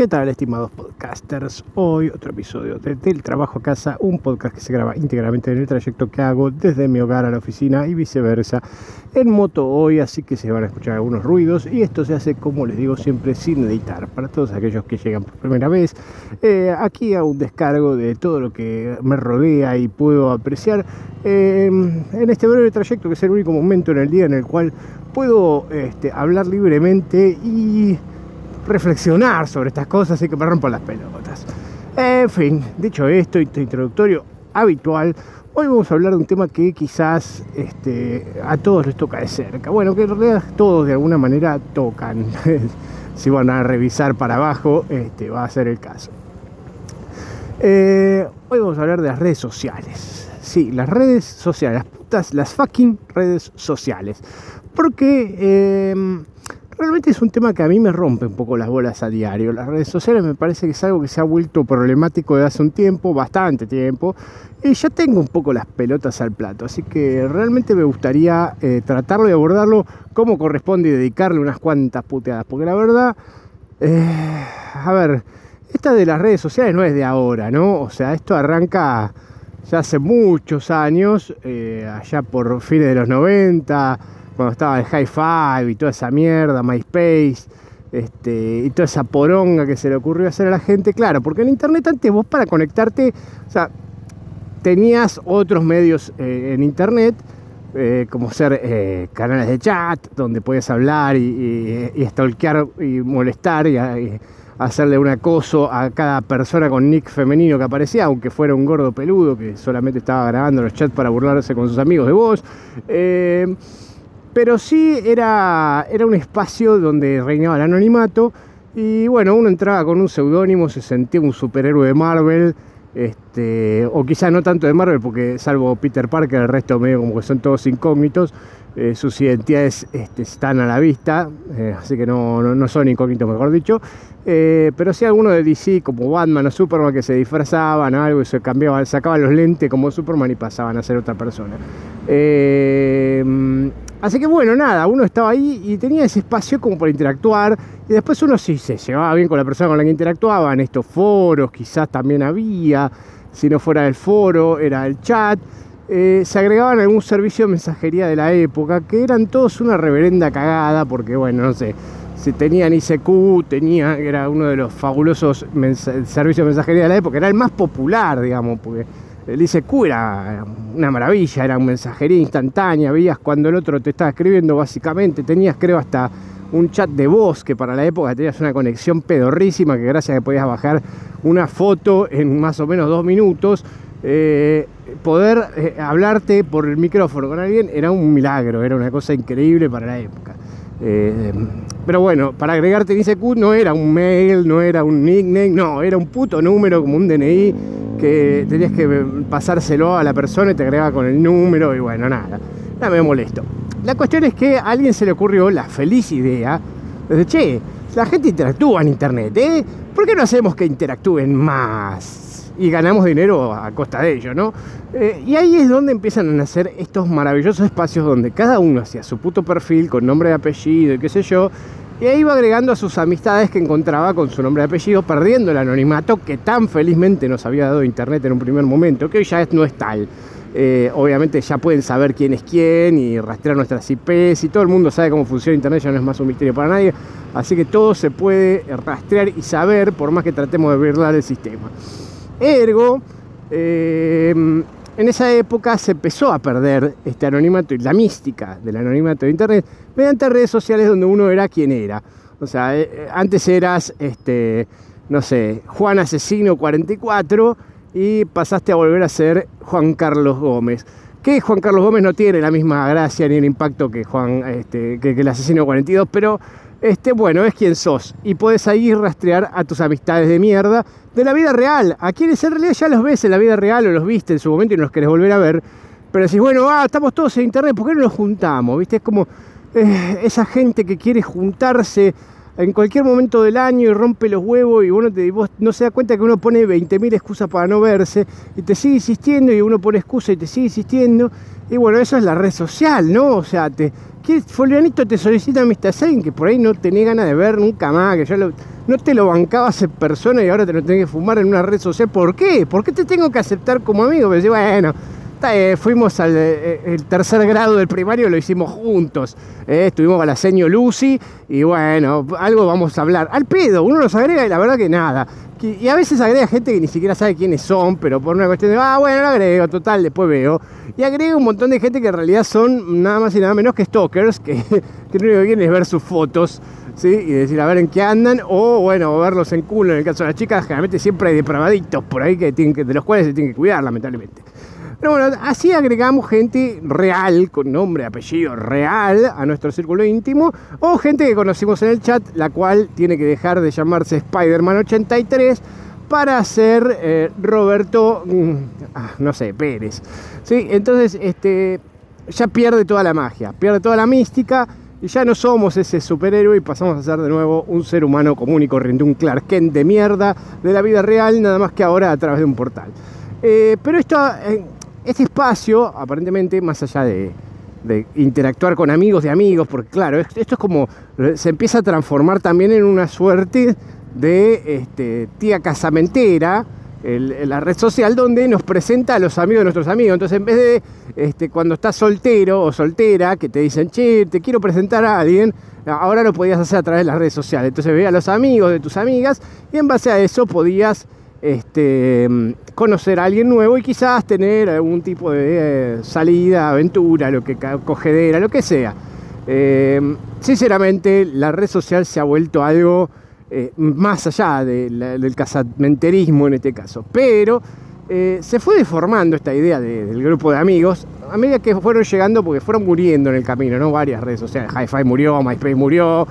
¿Qué tal, estimados podcasters? Hoy otro episodio de Del Trabajo a Casa, un podcast que se graba íntegramente en el trayecto que hago desde mi hogar a la oficina y viceversa en moto hoy, así que se van a escuchar algunos ruidos y esto se hace, como les digo, siempre sin editar. Para todos aquellos que llegan por primera vez, eh, aquí a un descargo de todo lo que me rodea y puedo apreciar eh, en este breve trayecto, que es el único momento en el día en el cual puedo este, hablar libremente y reflexionar sobre estas cosas y que me rompan las pelotas. En fin, dicho esto, introductorio habitual, hoy vamos a hablar de un tema que quizás este, a todos les toca de cerca. Bueno, que en realidad todos de alguna manera tocan. si van a revisar para abajo, este, va a ser el caso. Eh, hoy vamos a hablar de las redes sociales. Sí, las redes sociales, las putas, las fucking redes sociales. Porque eh, realmente es un tema que a mí me rompe un poco las bolas a diario. Las redes sociales me parece que es algo que se ha vuelto problemático desde hace un tiempo, bastante tiempo, y ya tengo un poco las pelotas al plato. Así que realmente me gustaría eh, tratarlo y abordarlo como corresponde y dedicarle unas cuantas puteadas, porque la verdad, eh, a ver, esta de las redes sociales no es de ahora, ¿no? O sea, esto arranca ya hace muchos años, eh, allá por fines de los 90 cuando estaba el High Five y toda esa mierda, MySpace, este, y toda esa poronga que se le ocurrió hacer a la gente, claro, porque en internet antes vos para conectarte, o sea, tenías otros medios eh, en internet, eh, como ser eh, canales de chat, donde podías hablar y, y, stalkear y molestar y, hacerle un acoso a cada persona con nick femenino que aparecía, aunque fuera un gordo peludo que solamente estaba grabando los chats para burlarse con sus amigos de vos. Pero sí era, era un espacio donde reinaba el anonimato y bueno, uno entraba con un seudónimo, se sentía un superhéroe de Marvel, este, o quizá no tanto de Marvel, porque salvo Peter Parker, el resto medio como que son todos incógnitos, eh, sus identidades este, están a la vista, eh, así que no, no, son incógnitos, mejor dicho. Eh, pero sí algunos de DC, como Batman o Superman, que se disfrazaban algo y se cambiaban, sacaban los lentes como Superman y pasaban a ser otra persona. Así que bueno, nada, uno estaba ahí y tenía ese espacio como para interactuar. Y después uno sí se llevaba bien con la persona con la que interactuaba. En estos foros quizás también había. Si no fuera el foro, era el chat. Eh, se agregaban algún servicio de mensajería de la época, que eran todos una reverenda cagada, porque bueno, no sé, si tenían ICQ, tenía, era uno de los fabulosos servicios de mensajería de la época, era el más popular, digamos, porque el ICQ era una maravilla, era una mensajería instantánea, veías cuando el otro te estaba escribiendo básicamente, tenías creo hasta un chat de voz que para la época tenías una conexión pedorrísima que gracias a que podías bajar una foto en más o menos dos minutos, eh, poder eh, hablarte por el micrófono con alguien era un milagro, era una cosa increíble para la época. Eh, pero bueno, para agregarte en ICQ no era un mail, no era un nickname, no, era un puto número como un DNI que tenías que pasárselo a la persona y te agregaba con el número y bueno, nada, nada me molesto. La cuestión es que a alguien se le ocurrió la feliz idea de, che, la gente interactúa en internet, ¿eh? ¿Por qué no hacemos que interactúen más? Y ganamos dinero a costa de ello, ¿no? Eh, y ahí es donde empiezan a nacer estos maravillosos espacios donde cada uno hacía su puto perfil con nombre y apellido y qué sé yo, y ahí iba agregando a sus amistades que encontraba con su nombre y apellido, perdiendo el anonimato que tan felizmente nos había dado Internet en un primer momento, que hoy ya no es tal. Eh, obviamente ya pueden saber quién es quién y rastrear nuestras IPs y todo el mundo sabe cómo funciona Internet, ya no es más un misterio para nadie. Así que todo se puede rastrear y saber por más que tratemos de burlar el sistema. Ergo, eh, en esa época se empezó a perder este anonimato y la mística del anonimato de Internet mediante redes sociales donde uno era quien era. O sea, eh, eh, antes eras, este, no sé, Juan Asesino 44 y pasaste a volver a ser Juan Carlos Gómez. Que Juan Carlos Gómez no tiene la misma gracia ni el impacto que, Juan, este, que, que el Asesino 42, pero este, bueno, es quien sos. Y puedes ahí rastrear a tus amistades de mierda de la vida real. A quienes en realidad ya los ves en la vida real o los viste en su momento y no los querés volver a ver. Pero decís, bueno, ah, estamos todos en internet, ¿por qué no nos juntamos? ¿Viste? Es como eh, esa gente que quiere juntarse en cualquier momento del año y rompe los huevos y uno vos no se da cuenta que uno pone 20.000 excusas para no verse y te sigue insistiendo y uno pone excusa y te sigue insistiendo. Y bueno, eso es la red social, ¿no? O sea, te, ¿qué folianito te solicita amistad? Alguien que por ahí no tenía ganas de ver nunca más, que ya no te lo bancabas en persona y ahora te lo tenés que fumar en una red social. ¿Por qué? ¿Por qué te tengo que aceptar como amigo? Pero bueno, fuimos al eh, el tercer grado del primario, lo hicimos juntos. Eh, estuvimos a la señor Lucy y bueno, algo vamos a hablar. Al pedo, uno los agrega y la verdad que nada. Y a veces agrega gente que ni siquiera sabe quiénes son, pero por una cuestión de, ah, bueno, lo agrego, total, después veo. Y agrega un montón de gente que en realidad son nada más y nada menos que stalkers, que, que lo único que quieren es ver sus fotos, ¿sí? Y decir a ver en qué andan, o bueno, verlos en culo. En el caso de las chicas, generalmente siempre hay depravaditos por ahí que tienen que, de los cuales se tienen que cuidar, lamentablemente. Pero bueno, así agregamos gente real, con nombre, apellido real, a nuestro círculo íntimo, o gente que conocimos en el chat, la cual tiene que dejar de llamarse Spider-Man 83 para ser eh, Roberto, mm, ah, no sé, Pérez. ¿Sí? Entonces, este, ya pierde toda la magia, pierde toda la mística y ya no somos ese superhéroe y pasamos a ser de nuevo un ser humano común y corriente, un Clark Kent de mierda de la vida real, nada más que ahora a través de un portal. Eh, pero esto, eh, este espacio, aparentemente, más allá de, interactuar con amigos de amigos, porque claro, esto es como, se empieza a transformar también en una suerte de este, tía casamentera, la red social donde nos presenta a los amigos de nuestros amigos. Entonces, en vez de este, cuando estás soltero o soltera, que te dicen, che, te quiero presentar a alguien, ahora lo podías hacer a través de las redes sociales. Entonces, ve a los amigos de tus amigas y en base a eso podías este, conocer a alguien nuevo y quizás tener algún tipo de eh, salida, aventura, lo que lo que sea. Eh, sinceramente, la red social se ha vuelto algo eh, más allá del casamenterismo en este caso, pero se fue deformando esta idea del grupo de amigos a medida que fueron llegando, porque fueron muriendo en el camino, ¿no? Varias redes sociales, Hi-Fi murió, MySpace murió,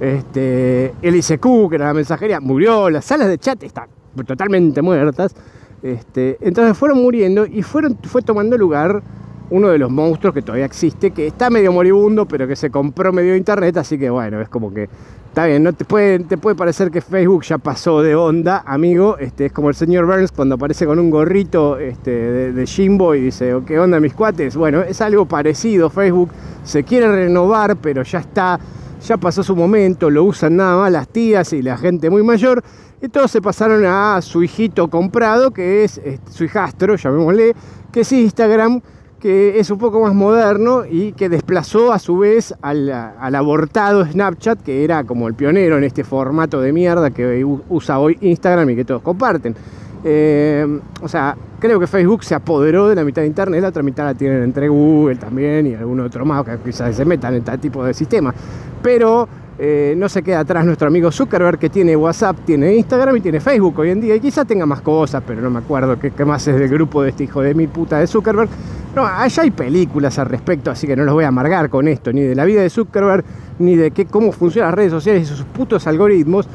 este, el que era la mensajería, murió, las salas de chat están totalmente muertas. Este, entonces fueron muriendo y fue tomando lugar uno de los monstruos que todavía existe, que está medio moribundo, pero que se compró medio internet, así que bueno, es como que está bien, no te puede, te puede parecer que Facebook ya pasó de onda, amigo, este, es como el señor Burns cuando aparece con un gorrito este, de, de Jimbo y dice, oh, ¿qué onda mis cuates? Bueno, es algo parecido, Facebook se quiere renovar, pero ya está, ya pasó su momento, lo usan nada más las tías y la gente muy mayor, y todos se pasaron a su hijito comprado, que es su hijastro, llamémosle, que es Instagram, que es un poco más moderno y que desplazó a su vez al, abortado Snapchat, que era como el pionero en este formato de mierda que usa hoy Instagram y que todos comparten. Eh, o sea, creo que Facebook se apoderó de la mitad de Internet, la otra mitad la tienen entre Google también y algún otro más que quizás se metan en este tipo de sistema. Pero eh, no se queda atrás nuestro amigo Zuckerberg que tiene WhatsApp, tiene Instagram y tiene Facebook hoy en día. Y quizá tenga más cosas, pero no me acuerdo qué, más es del grupo de este hijo de mi puta de Zuckerberg. No, allá hay películas al respecto, así que no los voy a amargar con esto, ni de la vida de Zuckerberg, ni de qué, cómo funcionan las redes sociales y sus putos algoritmos.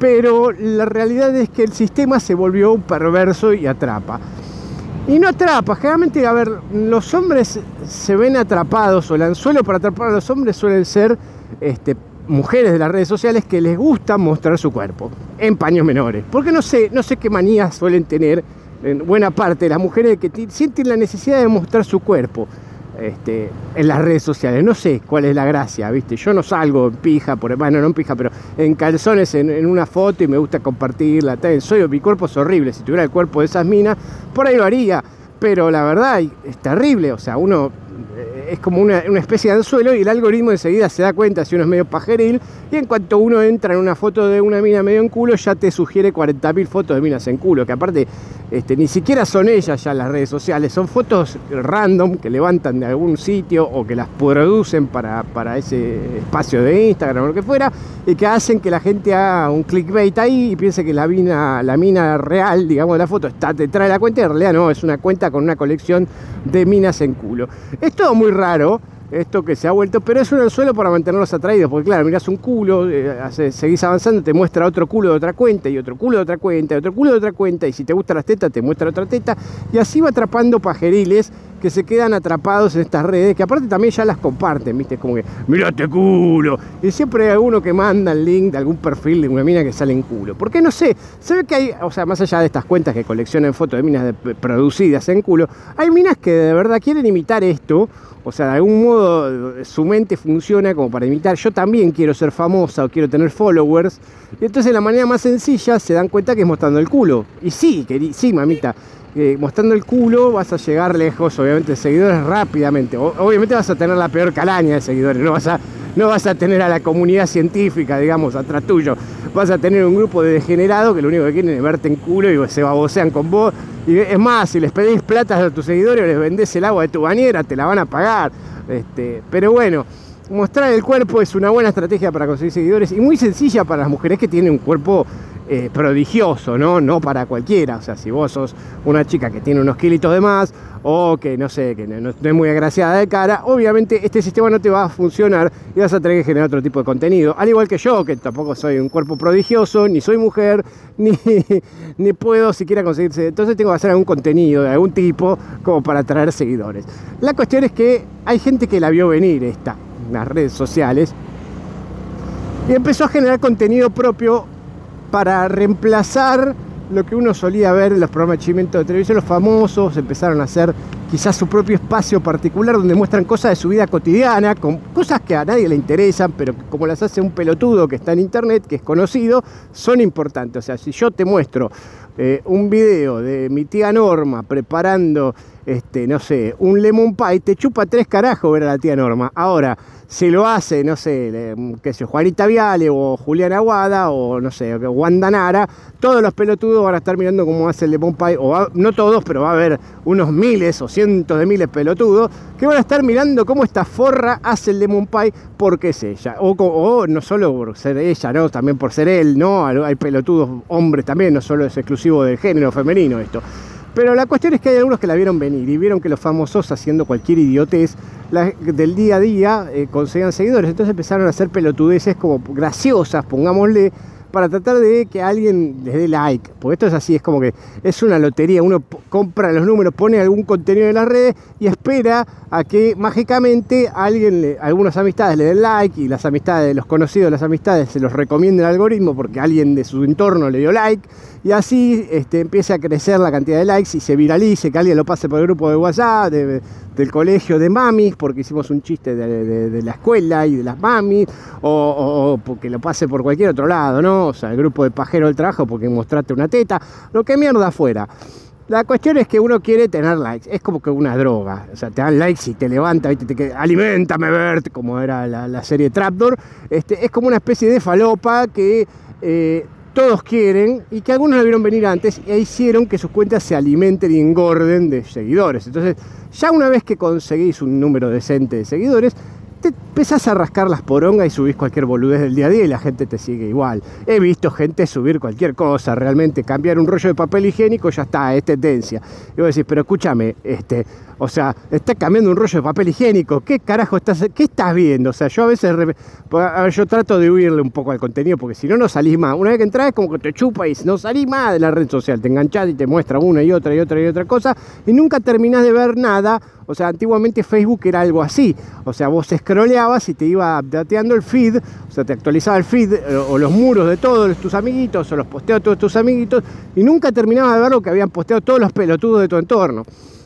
Pero la realidad es que el sistema se volvió perverso y atrapa. Y no atrapa, generalmente, a ver, los hombres se ven atrapados, o el anzuelo para atrapar a los hombres suelen ser este, mujeres de las redes sociales que les gusta mostrar su cuerpo en paños menores. Porque no sé, no sé qué manías suelen tener en buena parte de las mujeres que sienten la necesidad de mostrar su cuerpo este, en las redes sociales. No sé cuál es la gracia, ¿viste? Yo no salgo en pija, por, bueno, no en pija, pero en calzones en, una foto y me gusta compartirla. Soy, mi cuerpo es horrible. Si tuviera el cuerpo de esas minas, por ahí lo haría. Pero la verdad es terrible. O sea, uno es como una, especie de anzuelo y el algoritmo enseguida se da cuenta si uno es medio pajeril y en cuanto uno entra en una foto de una mina medio en culo ya te sugiere 40.000 fotos de minas en culo, que aparte este, ni siquiera son ellas ya las redes sociales, son fotos random que levantan de algún sitio o que las producen para, para ese espacio de Instagram o lo que fuera y que hacen que la gente haga un clickbait ahí y piense que la mina, la mina real, digamos, de la foto está detrás de la cuenta y en realidad no, es una cuenta con una colección de minas en culo. Es todo muy raro esto que se ha vuelto, pero es un anzuelo para mantenerlos atraídos, porque claro, mirás un culo, eh, seguís avanzando, te muestra otro culo de otra cuenta, y otro culo de otra cuenta, y otro culo de otra cuenta, y si te gusta las tetas, te muestra otra teta, y así va atrapando pajeriles que se quedan atrapados en estas redes, que aparte también ya las comparten, ¿viste? Como que, mirate culo. Y siempre hay alguno que manda el link de algún perfil de una mina que sale en culo. Porque no sé, se ve que hay, o sea, más allá de estas cuentas que coleccionan fotos de minas producidas en culo, hay minas que de verdad quieren imitar esto. O sea, de algún modo su mente funciona como para imitar. Yo también quiero ser famosa o quiero tener followers. Y entonces la manera más sencilla se dan cuenta que es mostrando el culo. Y sí, sí, mamita mostrando el culo vas a llegar lejos, obviamente, seguidores rápidamente. obviamente vas a tener la peor calaña de seguidores, no vas, a, no vas a tener a la comunidad científica, digamos, atrás tuyo. Vas a tener un grupo de degenerados que lo único que quieren es verte en culo y se babosean con vos. Es más, si les pedís plata a tus seguidores les vendés el agua de tu bañera, te la van a pagar. Este, pero bueno, mostrar el cuerpo es una buena estrategia para conseguir seguidores y muy sencilla para las mujeres que tienen un cuerpo eh, prodigioso, ¿no? No para cualquiera. O sea, si vos sos una chica que tiene unos kilitos de más o que no sé, que no, es muy agraciada de cara, obviamente este sistema no te va a funcionar y vas a tener que generar otro tipo de contenido. Al igual que yo, que tampoco soy un cuerpo prodigioso, ni soy mujer, ni, ni puedo siquiera conseguirse. Entonces tengo que hacer algún contenido de algún tipo como para atraer seguidores. La cuestión es que hay gente que la vio venir esta, las redes sociales, y empezó a generar contenido propio para reemplazar lo que uno solía ver en los programas de chimento de televisión, los famosos empezaron a hacer quizás su propio espacio particular donde muestran cosas de su vida cotidiana, con cosas que a nadie le interesan, pero como las hace un pelotudo que está en internet, que es conocido, son importantes. O sea, si yo te muestro eh, un video de mi tía Norma preparando, este, no sé, un lemon pie, te chupa tres carajos ver a la tía Norma. Ahora, si lo hace, no sé, qué sé, Juanita Viale o Julián Aguada o no sé, Wanda Nara, todos los pelotudos van a estar mirando cómo hace el Lemon Pie, o no todos, pero va a haber unos miles o cientos de miles pelotudos que van a estar mirando cómo esta forra hace el Lemon Pie porque es ella. O, o no solo por ser ella, ¿no? También por ser él, ¿no? Hay pelotudos hombres también, no solo es exclusivo del género femenino esto. Pero la cuestión es que hay algunos que la vieron venir y vieron que los famosos haciendo cualquier idiotez del día a día eh, conseguían seguidores. Entonces empezaron a hacer pelotudeces como graciosas, pongámosle, para tratar de que alguien les dé like. Porque esto es así, es como que es una lotería. Uno compra los números, pone algún contenido en las redes y espera a que mágicamente alguien, algunas amistades le den like y las amistades, los conocidos las amistades se los recomienden al algoritmo porque alguien de su entorno le dio like y así este, empiece a crecer la cantidad de likes y se viralice, que alguien lo pase por el grupo de WhatsApp, del colegio de mamis, porque hicimos un chiste de, la escuela y de las mamis, o, porque lo pase por cualquier otro lado, ¿no? O sea, el grupo de pajero del trabajo porque mostraste una teta, lo que mierda fuera. La cuestión es que uno quiere tener likes, es como que una droga, o sea, te dan likes y te levanta, te, te, alimentame Bert, como era la, serie Trapdoor, este, es como una especie de falopa que eh, todos quieren y que algunos la vieron venir antes e hicieron que sus cuentas se alimenten y engorden de seguidores. Entonces, ya una vez que conseguís un número decente de seguidores, te empezás a rascar las porongas y subís cualquier boludez del día a día y la gente te sigue igual. He visto gente subir cualquier cosa, realmente cambiar un rollo de papel higiénico ya está, es tendencia. Y vos decís, pero escúchame, este, o sea, está cambiando un rollo de papel higiénico. ¿Qué carajo estás, qué estás viendo? O sea, yo a veces, yo trato de huirle un poco al contenido porque si no, no salís más. Una vez que entras como que te chupa y no salís más de la red social. Te enganchás y te muestra una y otra y otra y otra cosa y nunca terminás de ver nada. O sea, antiguamente Facebook era algo así. O sea, vos scrolleabas y te iba dateando el feed, o sea, te actualizaba el feed o los muros de todos tus amiguitos o los posteos de todos tus amiguitos y nunca terminabas de ver lo que habían posteado todos los pelotudos de tu entorno.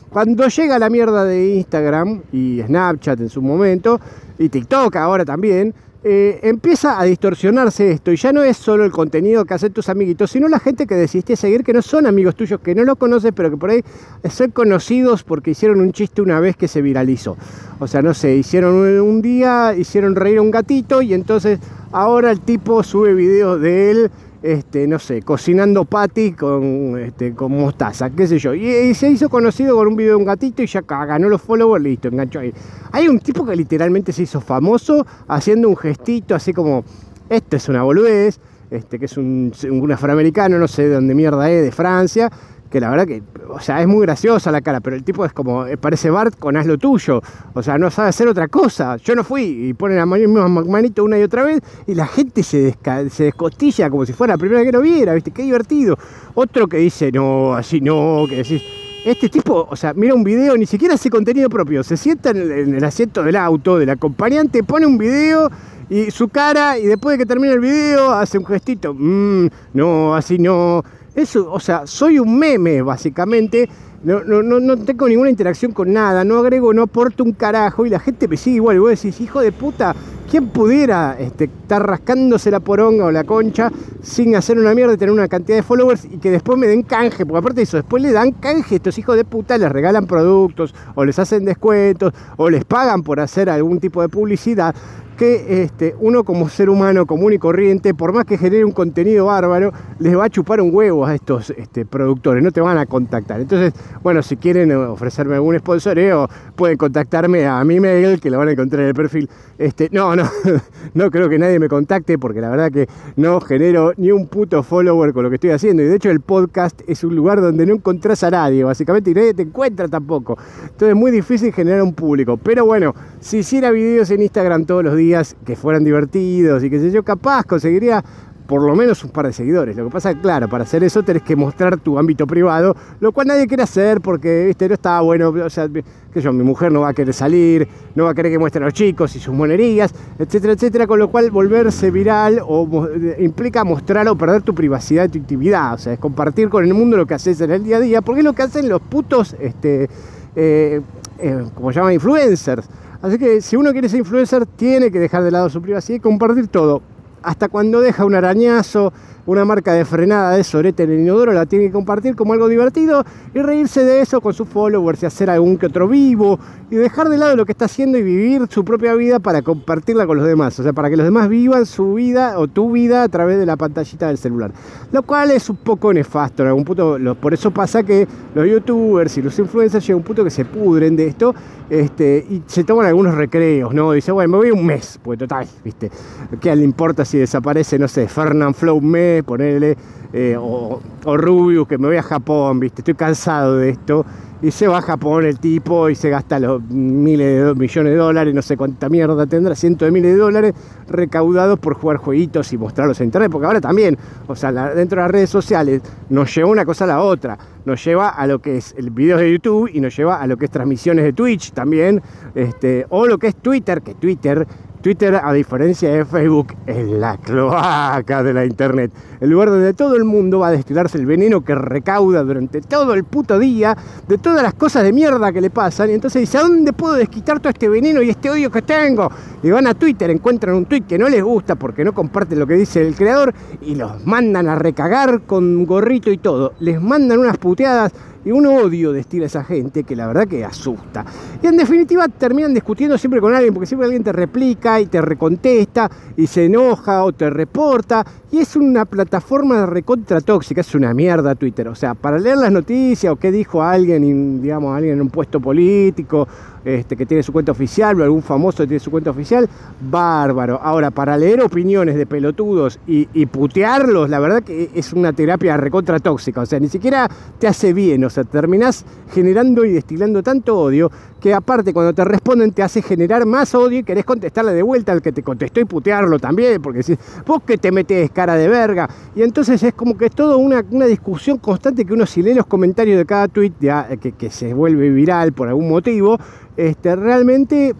Cuando llega la mierda de Instagram y Snapchat en su momento, y TikTok ahora también, eh, empieza a distorsionarse esto y ya no es solo el contenido que hacen tus amiguitos, sino la gente que decidiste seguir que no son amigos tuyos, que no los conoces, pero que por ahí son conocidos porque hicieron un chiste una vez que se viralizó. O sea, no sé, hicieron un día, hicieron reír a un gatito y entonces ahora el tipo sube videos de él este, no sé, cocinando patty con, este, con mostaza, qué sé yo. Y, se hizo conocido con un video de un gatito y ya ganó los followers, listo, enganchó ahí. Hay un tipo que literalmente se hizo famoso haciendo un gestito así como, esto es una boludez, este, que es un, un afroamericano, no sé de dónde mierda es, de Francia, que la verdad que, o sea, es muy graciosa la cara, pero el tipo es como, eh, parece Bart con haz lo tuyo, o sea, no sabe hacer otra cosa. Yo no fui y pone la misma manito una y otra vez y la gente se, se descostilla como si fuera la primera que lo viera, ¿viste? Qué divertido. Otro que dice, no, así no, que decís, Este tipo, o sea, mira un video, ni siquiera hace contenido propio, se sienta en el, en el asiento del auto, del acompañante, pone un video y su cara y después de que termina el video hace un gestito, "Mm, no, así no. Eso, o sea, soy un meme básicamente. No, no, no, no tengo ninguna interacción con nada, no agrego, no aporto un carajo y la gente me sigue igual. Y vos decís, hijo de puta, ¿quién pudiera este, estar rascándose la poronga o la concha sin hacer una mierda y tener una cantidad de followers y que después me den canje? Porque aparte de eso, después le dan canje estos hijos de puta, les regalan productos o les hacen descuentos o les pagan por hacer algún tipo de publicidad que este, uno como ser humano común y corriente, por más que genere un contenido bárbaro, les va a chupar un huevo a estos este, productores, no te van a contactar. Entonces, bueno, si quieren ofrecerme algún sponsoreo, pueden contactarme a mi mail, que lo van a encontrar en el perfil. Este, no, no, no creo que nadie me contacte, porque la verdad que no genero ni un puto follower con lo que estoy haciendo. Y de hecho el podcast es un lugar donde no encontrás a nadie, básicamente, y nadie te encuentra tampoco. Entonces es muy difícil generar un público. Pero bueno, si hiciera videos en Instagram todos los días, que fueran divertidos y que sé yo, capaz conseguiría por lo menos un par de seguidores. Lo que pasa es claro, para hacer eso tenés que mostrar tu ámbito privado, lo cual nadie quiere hacer porque, viste, no está bueno, o sea, que yo, mi mujer no va a querer salir, no va a querer que muestren a los chicos y sus monerías, etcétera, etcétera, con lo cual volverse viral o implica mostrar o perder tu privacidad, tu intimidad, o sea, es compartir con el mundo lo que haces en el día a día, porque es lo que hacen los putos, este, eh, eh, como se llama, influencers. Así que si uno quiere ser influencer, tiene que dejar de lado su privacidad y compartir todo. Hasta cuando deja un arañazo, una marca de frenada de sorete en el inodoro, la tiene que compartir como algo divertido y reírse de eso con sus followers y hacer algún que otro vivo y dejar de lado lo que está haciendo y vivir su propia vida para compartirla con los demás. O sea, para que los demás vivan su vida o tu vida a través de la pantallita del celular. Lo cual es un poco nefasto en algún punto. Por eso pasa que los youtubers y los influencers llegan a un punto que se pudren de esto este, y se toman algunos recreos, ¿no? Dice, bueno, me voy un mes, pues total, ¿viste? ¿Qué le importa si desaparece, no sé, Fernand Flow mes, ponele, eh, o, o Rubius, que me voy a Japón, ¿viste? Estoy cansado de esto. Y se va a Japón el tipo y se gasta los miles de millones de dólares, no sé cuánta mierda tendrá, cientos de miles de dólares recaudados por jugar jueguitos y mostrarlos en internet. Porque ahora también, o sea, dentro de las redes sociales nos lleva una cosa a la otra. Nos lleva a lo que es el video de YouTube y nos lleva a lo que es transmisiones de Twitch también. Este, o lo que es Twitter, que Twitter Twitter, a diferencia de Facebook, es la cloaca de la Internet. El lugar donde todo el mundo va a destilarse el veneno que recauda durante todo el puto día de todas las cosas de mierda que le pasan. Y entonces dice, ¿a dónde puedo desquitar todo este veneno y este odio que tengo? Y van a Twitter, encuentran un tweet que no les gusta porque no comparten lo que dice el creador y los mandan a recagar con gorrito y todo. Les mandan unas puteadas y un odio destila a esa gente que la verdad que asusta. Y en definitiva terminan discutiendo siempre con alguien, porque siempre alguien te replica y te recontesta y se enoja o te reporta. Y es una plataforma recontra tóxica, es una mierda Twitter. O sea, para leer las noticias o qué dijo alguien, digamos, alguien en un puesto político este, que tiene su cuenta oficial o algún famoso que tiene su cuenta oficial, bárbaro. Ahora, para leer opiniones de pelotudos y, y putearlos, la verdad que es una terapia recontra tóxica. O sea, ni siquiera te hace bien. O sea, terminás generando y destilando tanto odio que aparte cuando te responden te hace generar más odio y querés contestarle de vuelta al que te contestó y putearlo también, porque decís, vos que te metes cara de verga. Y entonces es como que es todo una, una discusión constante que uno si lee los comentarios de cada tweet que, que se vuelve viral por algún motivo, este, realmente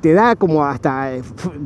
te da como hasta eh,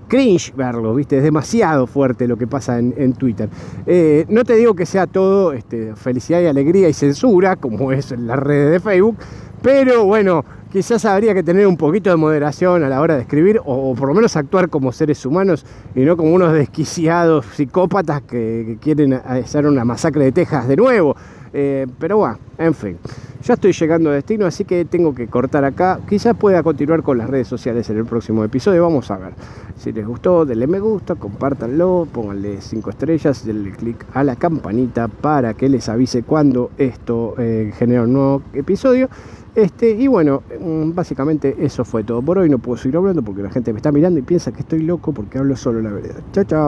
cringe verlo, ¿viste? Es demasiado fuerte lo que pasa en, Twitter. Eh, no te digo que sea todo este, felicidad y alegría y censura, como es en las redes de Facebook, pero bueno, quizás habría que tener un poquito de moderación a la hora de escribir, o, por lo menos actuar como seres humanos y no como unos desquiciados psicópatas que, quieren hacer una masacre de Texas de nuevo. Eh, pero bueno, en fin, ya estoy llegando a destino, así que tengo que cortar acá. Quizás pueda continuar con las redes sociales en el próximo episodio, vamos a ver. Si les gustó, denle me gusta, compártanlo, pónganle 5 estrellas, denle clic a la campanita para que les avise cuando esto eh, genera un nuevo episodio. Este, y bueno, mm, básicamente eso fue todo por hoy. No puedo seguir hablando porque la gente me está mirando y piensa que estoy loco porque hablo solo la verdad. Chao, chao.